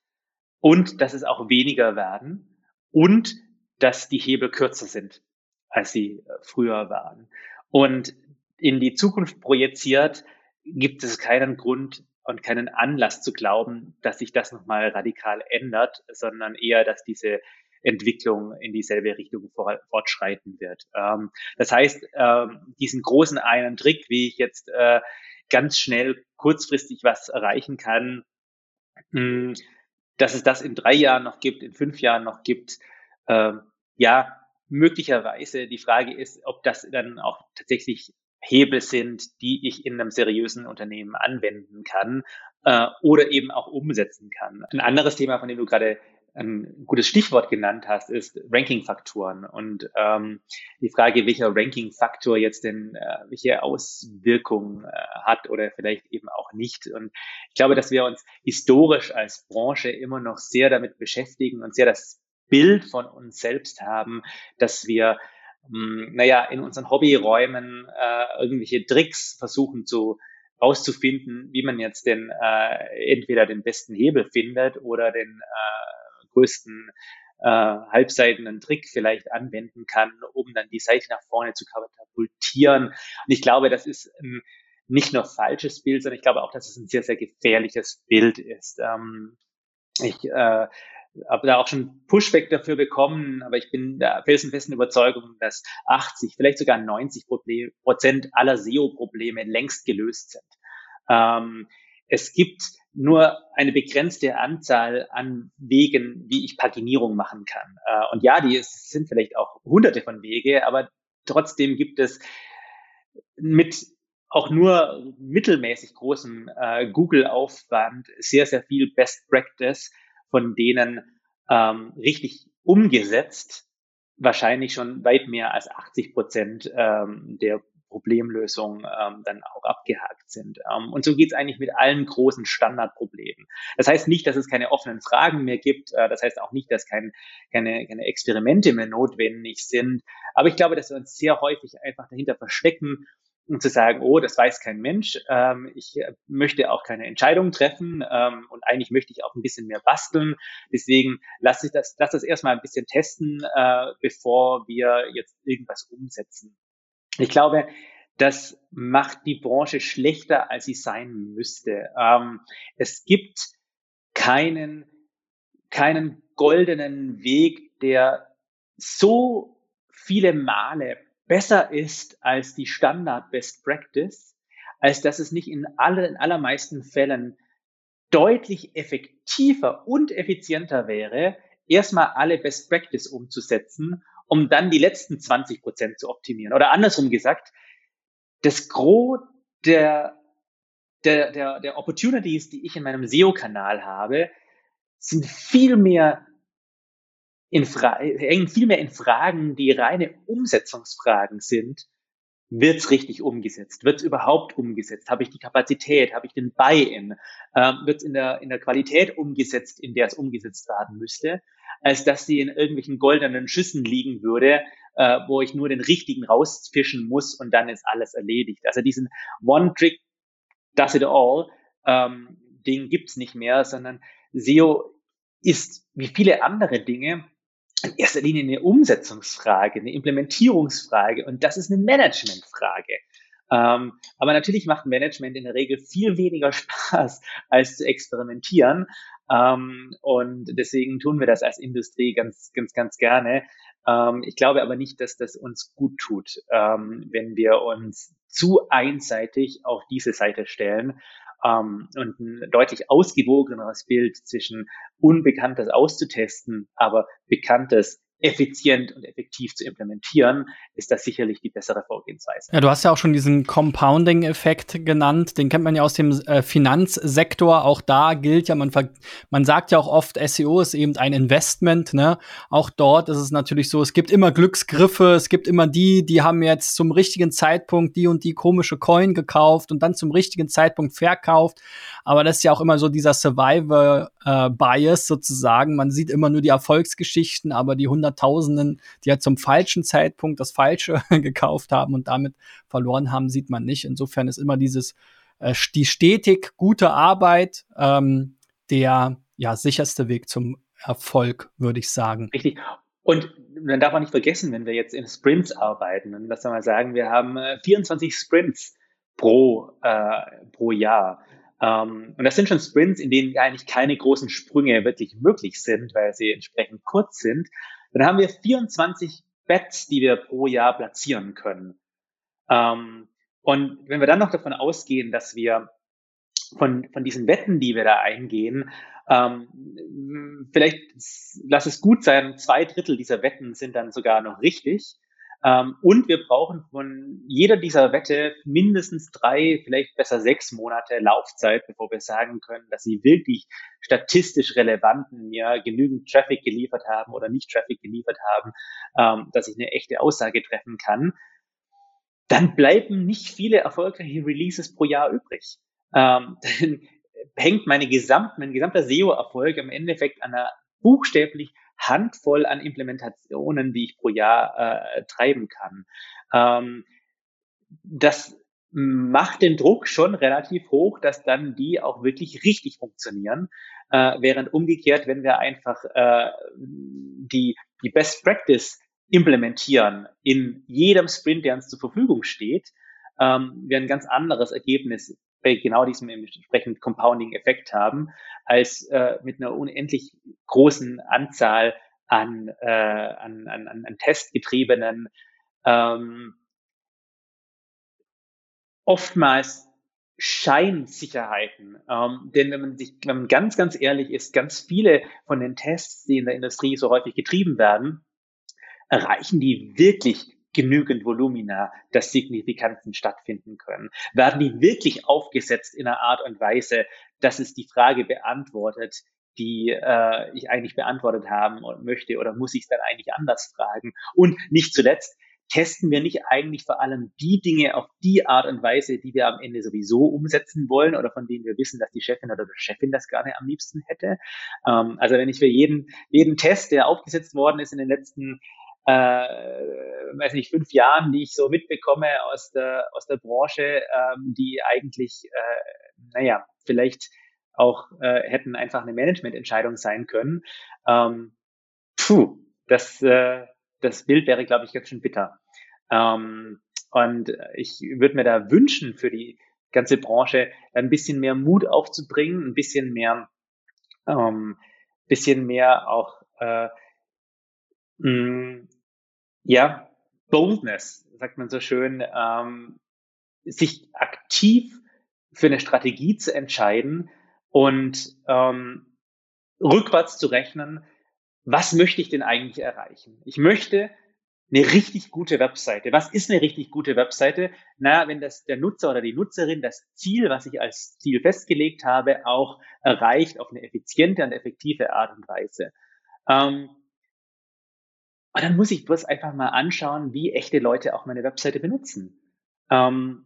und dass es auch weniger werden und dass die Hebel kürzer sind, als sie äh, früher waren. Und in die Zukunft projiziert gibt es keinen Grund, und keinen Anlass zu glauben, dass sich das nochmal radikal ändert, sondern eher, dass diese Entwicklung in dieselbe Richtung fortschreiten wird. Ähm, das heißt, ähm, diesen großen einen Trick, wie ich jetzt äh, ganz schnell kurzfristig was erreichen kann, hm, dass es das in drei Jahren noch gibt, in fünf Jahren noch gibt, äh, ja, möglicherweise. Die Frage ist, ob das dann auch tatsächlich Hebel sind, die ich in einem seriösen Unternehmen anwenden kann äh, oder eben auch umsetzen kann. Ein anderes Thema, von dem du gerade ein gutes Stichwort genannt hast, ist Ranking-Faktoren und ähm, die Frage, welcher Ranking-Faktor jetzt denn äh, welche Auswirkungen äh, hat oder vielleicht eben auch nicht. Und ich glaube, dass wir uns historisch als Branche immer noch sehr damit beschäftigen und sehr das Bild von uns selbst haben, dass wir hm, naja, in unseren Hobbyräumen äh, irgendwelche Tricks versuchen zu rauszufinden, wie man jetzt den äh, entweder den besten Hebel findet oder den äh, größten äh, halbseitenen Trick vielleicht anwenden kann, um dann die Seite nach vorne zu katapultieren. Und ich glaube, das ist ein nicht nur falsches Bild, sondern ich glaube auch, dass es ein sehr, sehr gefährliches Bild ist. Ähm, ich äh, habe da auch schon Pushback dafür bekommen, aber ich bin der felsenfesten Überzeugung, dass 80, vielleicht sogar 90 Prozent aller SEO-Probleme längst gelöst sind. Ähm, es gibt nur eine begrenzte Anzahl an Wegen, wie ich Paginierung machen kann. Äh, und ja, die ist, sind vielleicht auch hunderte von Wege, aber trotzdem gibt es mit auch nur mittelmäßig großem äh, Google-Aufwand sehr, sehr viel Best Practice, von denen ähm, richtig umgesetzt wahrscheinlich schon weit mehr als 80 Prozent ähm, der Problemlösungen ähm, dann auch abgehakt sind. Ähm, und so geht es eigentlich mit allen großen Standardproblemen. Das heißt nicht, dass es keine offenen Fragen mehr gibt. Äh, das heißt auch nicht, dass kein, keine, keine Experimente mehr notwendig sind. Aber ich glaube, dass wir uns sehr häufig einfach dahinter verstecken und zu sagen, oh, das weiß kein Mensch, ähm, ich äh, möchte auch keine Entscheidung treffen ähm, und eigentlich möchte ich auch ein bisschen mehr basteln. Deswegen lasse ich das, lass das erstmal ein bisschen testen, äh, bevor wir jetzt irgendwas umsetzen. Ich glaube, das macht die Branche schlechter, als sie sein müsste. Ähm, es gibt keinen, keinen goldenen Weg, der so viele Male besser ist als die Standard Best Practice, als dass es nicht in, alle, in allermeisten Fällen deutlich effektiver und effizienter wäre, erstmal alle Best Practice umzusetzen, um dann die letzten 20 Prozent zu optimieren. Oder andersrum gesagt, das Gros der, der, der, der Opportunities, die ich in meinem SEO-Kanal habe, sind viel mehr in hängen viel mehr in Fragen, die reine Umsetzungsfragen sind. Wird es richtig umgesetzt? Wird es überhaupt umgesetzt? Habe ich die Kapazität? Habe ich den Buy-in? Ähm, Wird es in der, in der Qualität umgesetzt, in der es umgesetzt werden müsste? Als dass sie in irgendwelchen goldenen Schüssen liegen würde, äh, wo ich nur den richtigen rausfischen muss und dann ist alles erledigt. Also diesen One-Trick does it all, ähm, Ding gibt's nicht mehr, sondern SEO ist wie viele andere Dinge in erster Linie eine Umsetzungsfrage, eine Implementierungsfrage und das ist eine Managementfrage. Ähm, aber natürlich macht Management in der Regel viel weniger <laughs> Spaß, als zu experimentieren. Ähm, und deswegen tun wir das als Industrie ganz, ganz, ganz gerne. Ähm, ich glaube aber nicht, dass das uns gut tut, ähm, wenn wir uns zu einseitig auf diese Seite stellen ähm, und ein deutlich ausgewogeneres Bild zwischen Unbekanntes auszutesten, aber Bekanntes effizient und effektiv zu implementieren, ist das sicherlich die bessere Vorgehensweise. Ja, du hast ja auch schon diesen Compounding-Effekt genannt. Den kennt man ja aus dem äh, Finanzsektor. Auch da gilt ja, man, man sagt ja auch oft, SEO ist eben ein Investment. Ne? Auch dort ist es natürlich so, es gibt immer Glücksgriffe. Es gibt immer die, die haben jetzt zum richtigen Zeitpunkt die und die komische Coin gekauft und dann zum richtigen Zeitpunkt verkauft. Aber das ist ja auch immer so dieser Survivor-Bias äh, sozusagen. Man sieht immer nur die Erfolgsgeschichten, aber die 100 Hunderttausenden, die ja zum falschen Zeitpunkt das Falsche <laughs> gekauft haben und damit verloren haben, sieht man nicht. Insofern ist immer dieses äh, die stetig gute Arbeit ähm, der ja sicherste Weg zum Erfolg, würde ich sagen. Richtig. Und dann darf man nicht vergessen, wenn wir jetzt in Sprints arbeiten, und lass mal sagen, wir haben 24 äh, Sprints pro, äh, pro Jahr. Um, ähm, und das sind schon Sprints, in denen eigentlich keine großen Sprünge wirklich möglich sind, weil sie entsprechend kurz sind. Dann haben wir 24 Bets, die wir pro Jahr platzieren können. Ähm, und wenn wir dann noch davon ausgehen, dass wir von, von diesen Wetten, die wir da eingehen, ähm, vielleicht lass es gut sein, zwei Drittel dieser Wetten sind dann sogar noch richtig. Ähm, und wir brauchen von jeder dieser Wette mindestens drei, vielleicht besser sechs Monate Laufzeit, bevor wir sagen können, dass sie wirklich statistisch relevanten mir genügend Traffic geliefert haben oder nicht Traffic geliefert haben, ähm, dass ich eine echte Aussage treffen kann. Dann bleiben nicht viele erfolgreiche Releases pro Jahr übrig. Ähm, <laughs> dann hängt meine gesamt, mein gesamter SEO-Erfolg im Endeffekt an einer buchstäblich Handvoll an Implementationen, die ich pro Jahr äh, treiben kann. Ähm, das macht den Druck schon relativ hoch, dass dann die auch wirklich richtig funktionieren. Äh, während umgekehrt, wenn wir einfach äh, die, die Best Practice implementieren in jedem Sprint, der uns zur Verfügung steht, ähm, wir ein ganz anderes Ergebnis bei genau diesem entsprechend Compounding-Effekt haben, als äh, mit einer unendlich großen Anzahl an, äh, an, an, an testgetriebenen, ähm, oftmals Scheinsicherheiten. Ähm, denn wenn man sich, wenn man ganz, ganz ehrlich ist, ganz viele von den Tests, die in der Industrie so häufig getrieben werden, erreichen die wirklich genügend Volumina, dass Signifikanzen stattfinden können? Werden die wirklich aufgesetzt in einer Art und Weise, dass es die Frage beantwortet, die äh, ich eigentlich beantwortet haben und möchte oder muss ich es dann eigentlich anders fragen? Und nicht zuletzt, testen wir nicht eigentlich vor allem die Dinge auf die Art und Weise, die wir am Ende sowieso umsetzen wollen oder von denen wir wissen, dass die Chefin oder der Chefin das gerne am liebsten hätte. Ähm, also wenn ich für jeden, jeden Test, der aufgesetzt worden ist in den letzten äh, weiß nicht, fünf Jahren, die ich so mitbekomme aus der, aus der Branche, ähm, die eigentlich, äh, naja, vielleicht auch äh, hätten einfach eine Managemententscheidung sein können. Ähm, puh, das, äh, das Bild wäre, glaube ich, ganz schön bitter. Ähm, und ich würde mir da wünschen für die ganze Branche ein bisschen mehr Mut aufzubringen, ein bisschen mehr, ähm, bisschen mehr auch äh, mh, ja, Boldness, sagt man so schön, ähm, sich aktiv für eine Strategie zu entscheiden und ähm, rückwärts zu rechnen, was möchte ich denn eigentlich erreichen? Ich möchte eine richtig gute Webseite. Was ist eine richtig gute Webseite? Na, wenn das der Nutzer oder die Nutzerin das Ziel, was ich als Ziel festgelegt habe, auch erreicht auf eine effiziente und effektive Art und Weise. Ähm, und dann muss ich bloß einfach mal anschauen, wie echte Leute auch meine Webseite benutzen. Ähm,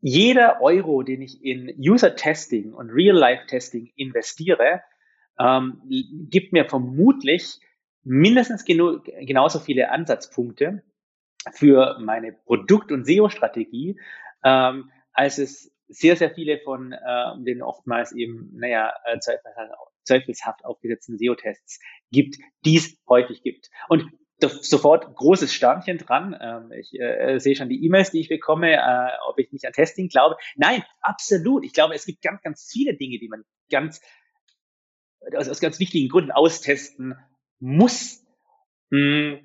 jeder Euro, den ich in User-Testing und Real-Life-Testing investiere, ähm, gibt mir vermutlich mindestens genu genauso viele Ansatzpunkte für meine Produkt- und SEO-Strategie, ähm, als es sehr, sehr viele von äh, den oftmals eben, naja, zweifelshaft aufgesetzten SEO-Tests gibt, die es häufig gibt. Und sofort großes Sternchen dran. Ähm, ich äh, sehe schon die E-Mails, die ich bekomme, äh, ob ich nicht an Testing glaube. Nein, absolut. Ich glaube, es gibt ganz, ganz viele Dinge, die man ganz aus, aus ganz wichtigen Gründen austesten muss. Hm,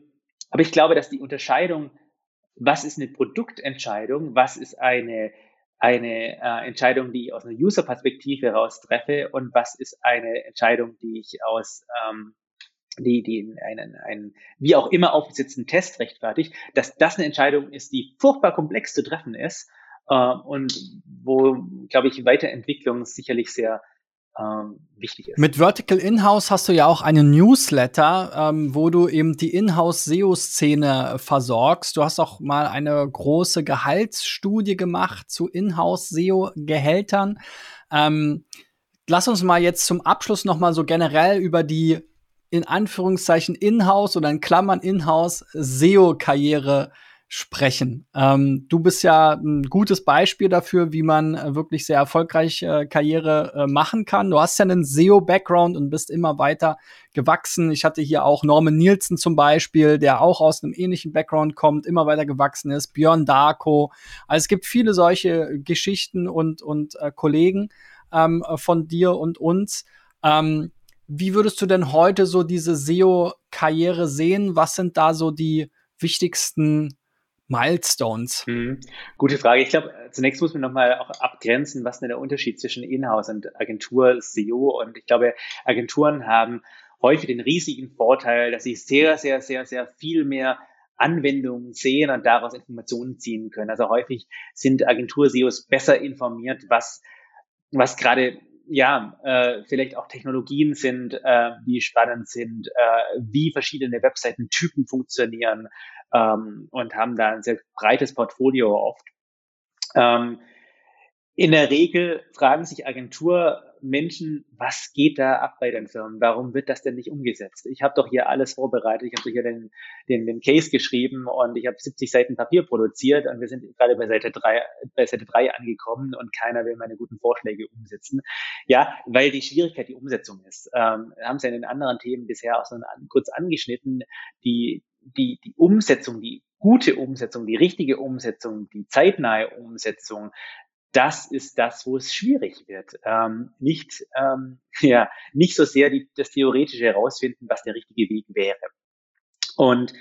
aber ich glaube, dass die Unterscheidung, was ist eine Produktentscheidung, was ist eine eine äh, Entscheidung, die ich aus einer User-Perspektive heraus treffe und was ist eine Entscheidung, die ich aus ähm, die, die einen, einen wie auch immer aufgesetzten Test rechtfertigt, dass das eine Entscheidung ist, die furchtbar komplex zu treffen ist äh, und wo, glaube ich, Weiterentwicklung sicherlich sehr ähm, wichtig ist. Mit Vertical Inhouse hast du ja auch einen Newsletter, ähm, wo du eben die Inhouse-SEO-Szene versorgst. Du hast auch mal eine große Gehaltsstudie gemacht zu Inhouse-SEO-Gehältern. Ähm, lass uns mal jetzt zum Abschluss noch mal so generell über die in Anführungszeichen Inhouse oder in Klammern Inhouse SEO-Karriere sprechen. Ähm, du bist ja ein gutes Beispiel dafür, wie man äh, wirklich sehr erfolgreich äh, Karriere äh, machen kann. Du hast ja einen SEO-Background und bist immer weiter gewachsen. Ich hatte hier auch Norman Nielsen zum Beispiel, der auch aus einem ähnlichen Background kommt, immer weiter gewachsen ist. Björn Darko. Also es gibt viele solche Geschichten und, und äh, Kollegen ähm, von dir und uns. Ähm, wie würdest du denn heute so diese SEO-Karriere sehen? Was sind da so die wichtigsten Milestones? Mhm. Gute Frage. Ich glaube, zunächst muss man nochmal auch abgrenzen, was denn der Unterschied zwischen Inhouse und Agentur SEO. Und ich glaube, Agenturen haben häufig den riesigen Vorteil, dass sie sehr, sehr, sehr, sehr viel mehr Anwendungen sehen und daraus Informationen ziehen können. Also häufig sind Agentur-SEOs besser informiert, was, was gerade ja, äh, vielleicht auch Technologien sind, äh, die spannend sind, äh, wie verschiedene Webseitentypen funktionieren, ähm, und haben da ein sehr breites Portfolio oft. Ähm, in der Regel fragen sich Agenturmenschen, was geht da ab bei den Firmen? Warum wird das denn nicht umgesetzt? Ich habe doch hier alles vorbereitet, ich habe hier den, den, den Case geschrieben und ich habe 70 Seiten Papier produziert und wir sind gerade bei Seite 3, bei Seite 3 angekommen und keiner will meine guten Vorschläge umsetzen. Ja, weil die Schwierigkeit die Umsetzung ist. Ähm, haben Sie in den anderen Themen bisher auch so kurz angeschnitten. Die, die, die Umsetzung, die gute Umsetzung, die richtige Umsetzung, die zeitnahe Umsetzung, das ist das, wo es schwierig wird. Ähm, nicht, ähm, <laughs> ja, nicht so sehr die, das Theoretische herausfinden, was der richtige Weg wäre. Und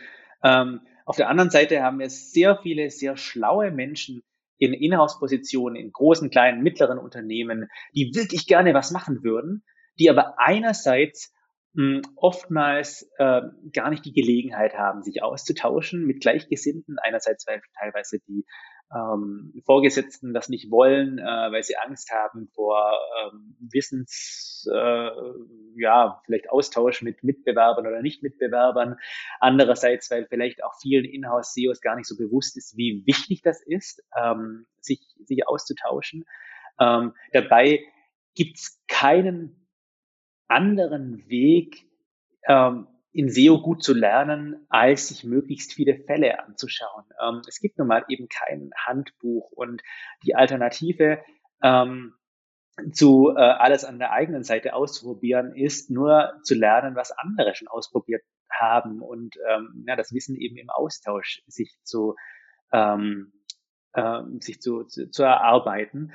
ähm, auf der anderen Seite haben wir sehr viele, sehr schlaue Menschen in Inhouse-Positionen, in großen, kleinen, mittleren Unternehmen, die wirklich gerne was machen würden, die aber einerseits mh, oftmals äh, gar nicht die Gelegenheit haben, sich auszutauschen mit Gleichgesinnten. Einerseits, weil teilweise die ähm, Vorgesetzten das nicht wollen, äh, weil sie Angst haben vor ähm, Wissens, äh, ja, vielleicht Austausch mit Mitbewerbern oder Nicht-Mitbewerbern. Andererseits, weil vielleicht auch vielen Inhouse-CEOs gar nicht so bewusst ist, wie wichtig das ist, ähm, sich, sich auszutauschen. Ähm, dabei gibt's keinen anderen Weg, ähm, in SEO gut zu lernen, als sich möglichst viele Fälle anzuschauen. Ähm, es gibt nun mal eben kein Handbuch und die Alternative ähm, zu äh, alles an der eigenen Seite auszuprobieren, ist nur zu lernen, was andere schon ausprobiert haben und ähm, ja, das Wissen eben im Austausch sich zu ähm, äh, sich zu, zu, zu erarbeiten.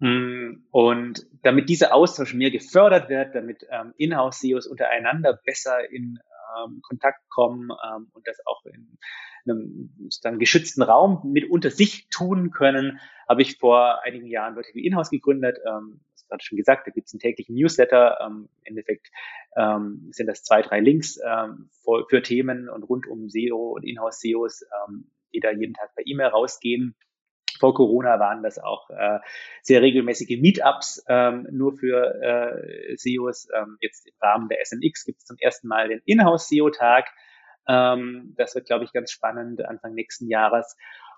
Mm, und damit dieser Austausch mehr gefördert wird, damit ähm, Inhouse-SEOs untereinander besser in ähm, Kontakt kommen ähm, und das auch in einem dann geschützten Raum mit unter sich tun können, habe ich vor einigen Jahren Vertical Inhouse gegründet. Ähm, das gerade schon gesagt, da gibt es einen täglichen Newsletter. Ähm, Im Endeffekt ähm, sind das zwei, drei Links ähm, für, für Themen und rund um SEO und Inhouse-SEOs, ähm, die da jeden Tag per E-Mail rausgehen. Vor Corona waren das auch äh, sehr regelmäßige Meetups ähm, nur für äh, SEOs. Ähm, jetzt im Rahmen der SMX gibt es zum ersten Mal den Inhouse-SEO-Tag. Ähm, das wird, glaube ich, ganz spannend Anfang nächsten Jahres.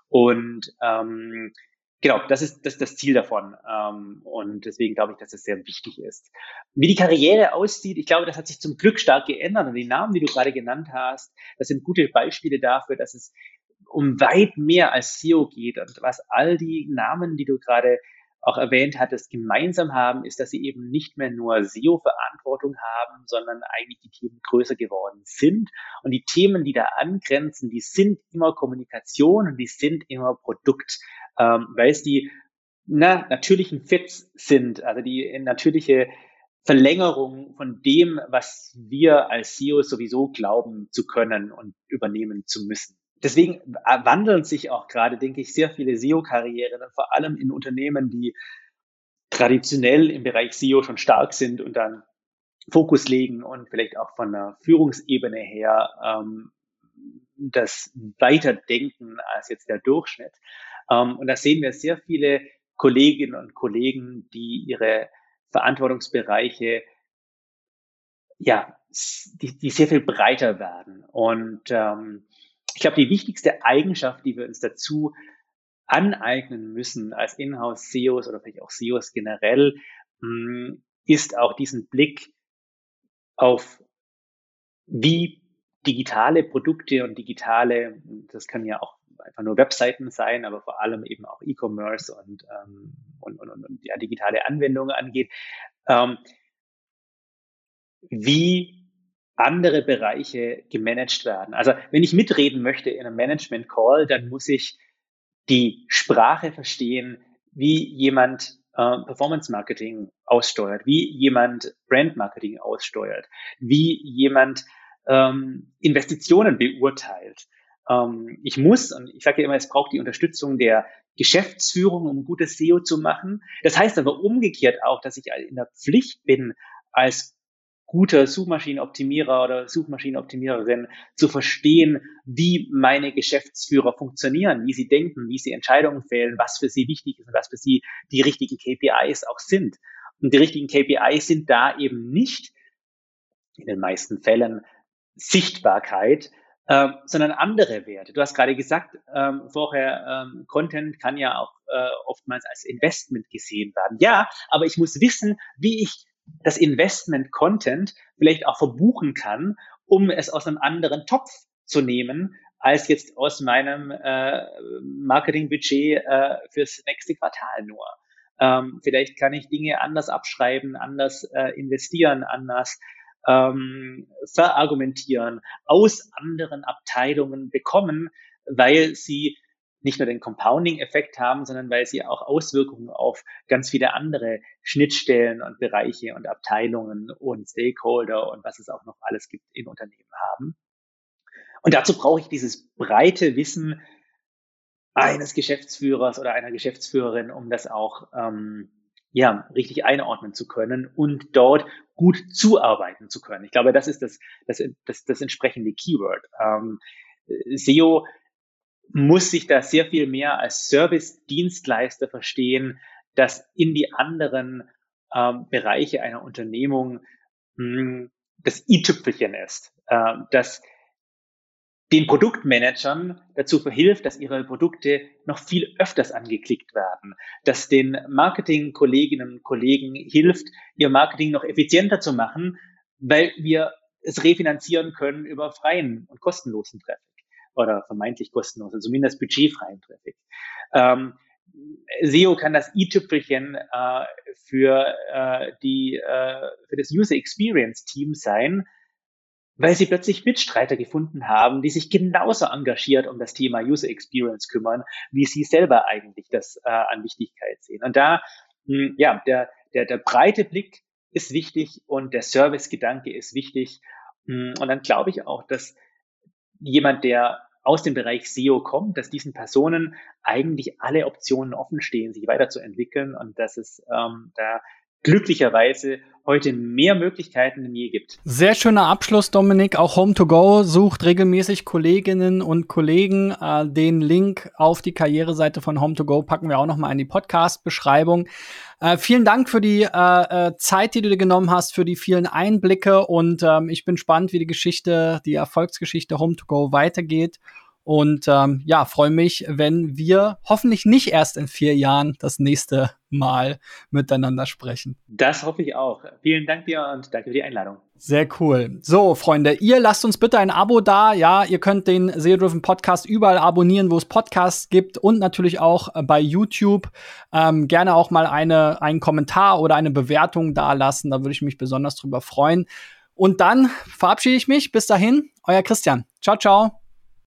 Und ähm, genau, das ist das, ist das Ziel davon. Ähm, und deswegen glaube ich, dass es sehr wichtig ist. Wie die Karriere aussieht, ich glaube, das hat sich zum Glück stark geändert. Und die Namen, die du gerade genannt hast, das sind gute Beispiele dafür, dass es um weit mehr als SEO geht. Und was all die Namen, die du gerade auch erwähnt hat, das gemeinsam haben, ist, dass sie eben nicht mehr nur SEO-Verantwortung haben, sondern eigentlich die Themen größer geworden sind. Und die Themen, die da angrenzen, die sind immer Kommunikation und die sind immer Produkt, ähm, weil es die na, natürlichen Fits sind, also die natürliche Verlängerung von dem, was wir als CEOs sowieso glauben zu können und übernehmen zu müssen deswegen wandeln sich auch gerade, denke ich, sehr viele SEO-Karrieren, vor allem in Unternehmen, die traditionell im Bereich SEO schon stark sind und dann Fokus legen und vielleicht auch von der Führungsebene her ähm, das weiterdenken als jetzt der Durchschnitt. Ähm, und da sehen wir sehr viele Kolleginnen und Kollegen, die ihre Verantwortungsbereiche ja, die, die sehr viel breiter werden. Und ähm, ich glaube, die wichtigste Eigenschaft, die wir uns dazu aneignen müssen als Inhouse-SEOs oder vielleicht auch SEOs generell, hm, ist auch diesen Blick auf, wie digitale Produkte und digitale, das können ja auch einfach nur Webseiten sein, aber vor allem eben auch E-Commerce und, ähm, und, und, und, ja, digitale Anwendungen angeht, ähm, wie andere Bereiche gemanagt werden. Also wenn ich mitreden möchte in einem Management Call, dann muss ich die Sprache verstehen, wie jemand äh, Performance Marketing aussteuert, wie jemand Brand Marketing aussteuert, wie jemand ähm, Investitionen beurteilt. Ähm, ich muss, und ich sage ja immer, es braucht die Unterstützung der Geschäftsführung, um gutes SEO zu machen. Das heißt aber umgekehrt auch, dass ich in der Pflicht bin, als guter Suchmaschinenoptimierer oder Suchmaschinenoptimiererin zu verstehen, wie meine Geschäftsführer funktionieren, wie sie denken, wie sie Entscheidungen fällen, was für sie wichtig ist und was für sie die richtigen KPIs auch sind. Und die richtigen KPIs sind da eben nicht in den meisten Fällen Sichtbarkeit, äh, sondern andere Werte. Du hast gerade gesagt, ähm, vorher, ähm, Content kann ja auch äh, oftmals als Investment gesehen werden. Ja, aber ich muss wissen, wie ich das Investment Content vielleicht auch verbuchen kann, um es aus einem anderen Topf zu nehmen, als jetzt aus meinem äh, Marketingbudget äh, fürs nächste Quartal nur. Ähm, vielleicht kann ich Dinge anders abschreiben, anders äh, investieren, anders ähm, verargumentieren, aus anderen Abteilungen bekommen, weil sie nicht nur den Compounding-Effekt haben, sondern weil sie auch Auswirkungen auf ganz viele andere Schnittstellen und Bereiche und Abteilungen und Stakeholder und was es auch noch alles gibt in Unternehmen haben. Und dazu brauche ich dieses breite Wissen eines Geschäftsführers oder einer Geschäftsführerin, um das auch ähm, ja, richtig einordnen zu können und dort gut zuarbeiten zu können. Ich glaube, das ist das, das, das, das entsprechende Keyword. Ähm, SEO muss sich da sehr viel mehr als Service-Dienstleister verstehen, das in die anderen ähm, Bereiche einer Unternehmung mh, hm, das i-Tüpfelchen ist, äh, das den Produktmanagern dazu verhilft, dass ihre Produkte noch viel öfters angeklickt werden, dass den Marketing-Kolleginnen und Kollegen hilft, ihr Marketing noch effizienter zu machen, weil wir es refinanzieren können über freien und kostenlosen Traffic oder vermeintlich kostenlos, also zumindest budgetfreien Traffic. Ähm, SEO kann das i-Tüpfelchen äh, für äh, die äh, für das User Experience Team sein, weil sie plötzlich Mitstreiter gefunden haben, die sich genauso engagiert um das Thema User Experience kümmern, wie sie selber eigentlich das äh, an Wichtigkeit sehen. Und da, mh, hm, ja, der, der, der breite Blick ist wichtig und der Service-Gedanke ist wichtig. Hm, und dann glaube ich auch, dass jemand, der aus dem Bereich SEO kommt, dass diesen Personen eigentlich alle Optionen offen stehen, sich weiterzuentwickeln. Und dass es ähm, da glücklicherweise heute mehr Möglichkeiten denn je gibt. Sehr schöner Abschluss, Dominik. Auch Home2Go sucht regelmäßig Kolleginnen und Kollegen. Äh, den Link auf die Karriereseite von Home2Go packen wir auch noch mal in die Podcast-Beschreibung. Äh, vielen Dank für die äh, äh, Zeit, die du dir genommen hast, für die vielen Einblicke und ähm, ich bin gespannt, wie die Geschichte, die Erfolgsgeschichte Home2Go weitergeht. Und ähm, ja, freue mich, wenn wir hoffentlich nicht erst in vier Jahren das nächste Mal miteinander sprechen. Das hoffe ich auch. Vielen Dank dir und danke für die Einladung. Sehr cool. So, Freunde, ihr lasst uns bitte ein Abo da. Ja, ihr könnt den SEO Driven Podcast überall abonnieren, wo es Podcasts gibt und natürlich auch äh, bei YouTube. Ähm, gerne auch mal eine, einen Kommentar oder eine Bewertung da lassen. Da würde ich mich besonders drüber freuen. Und dann verabschiede ich mich. Bis dahin, euer Christian. Ciao, ciao.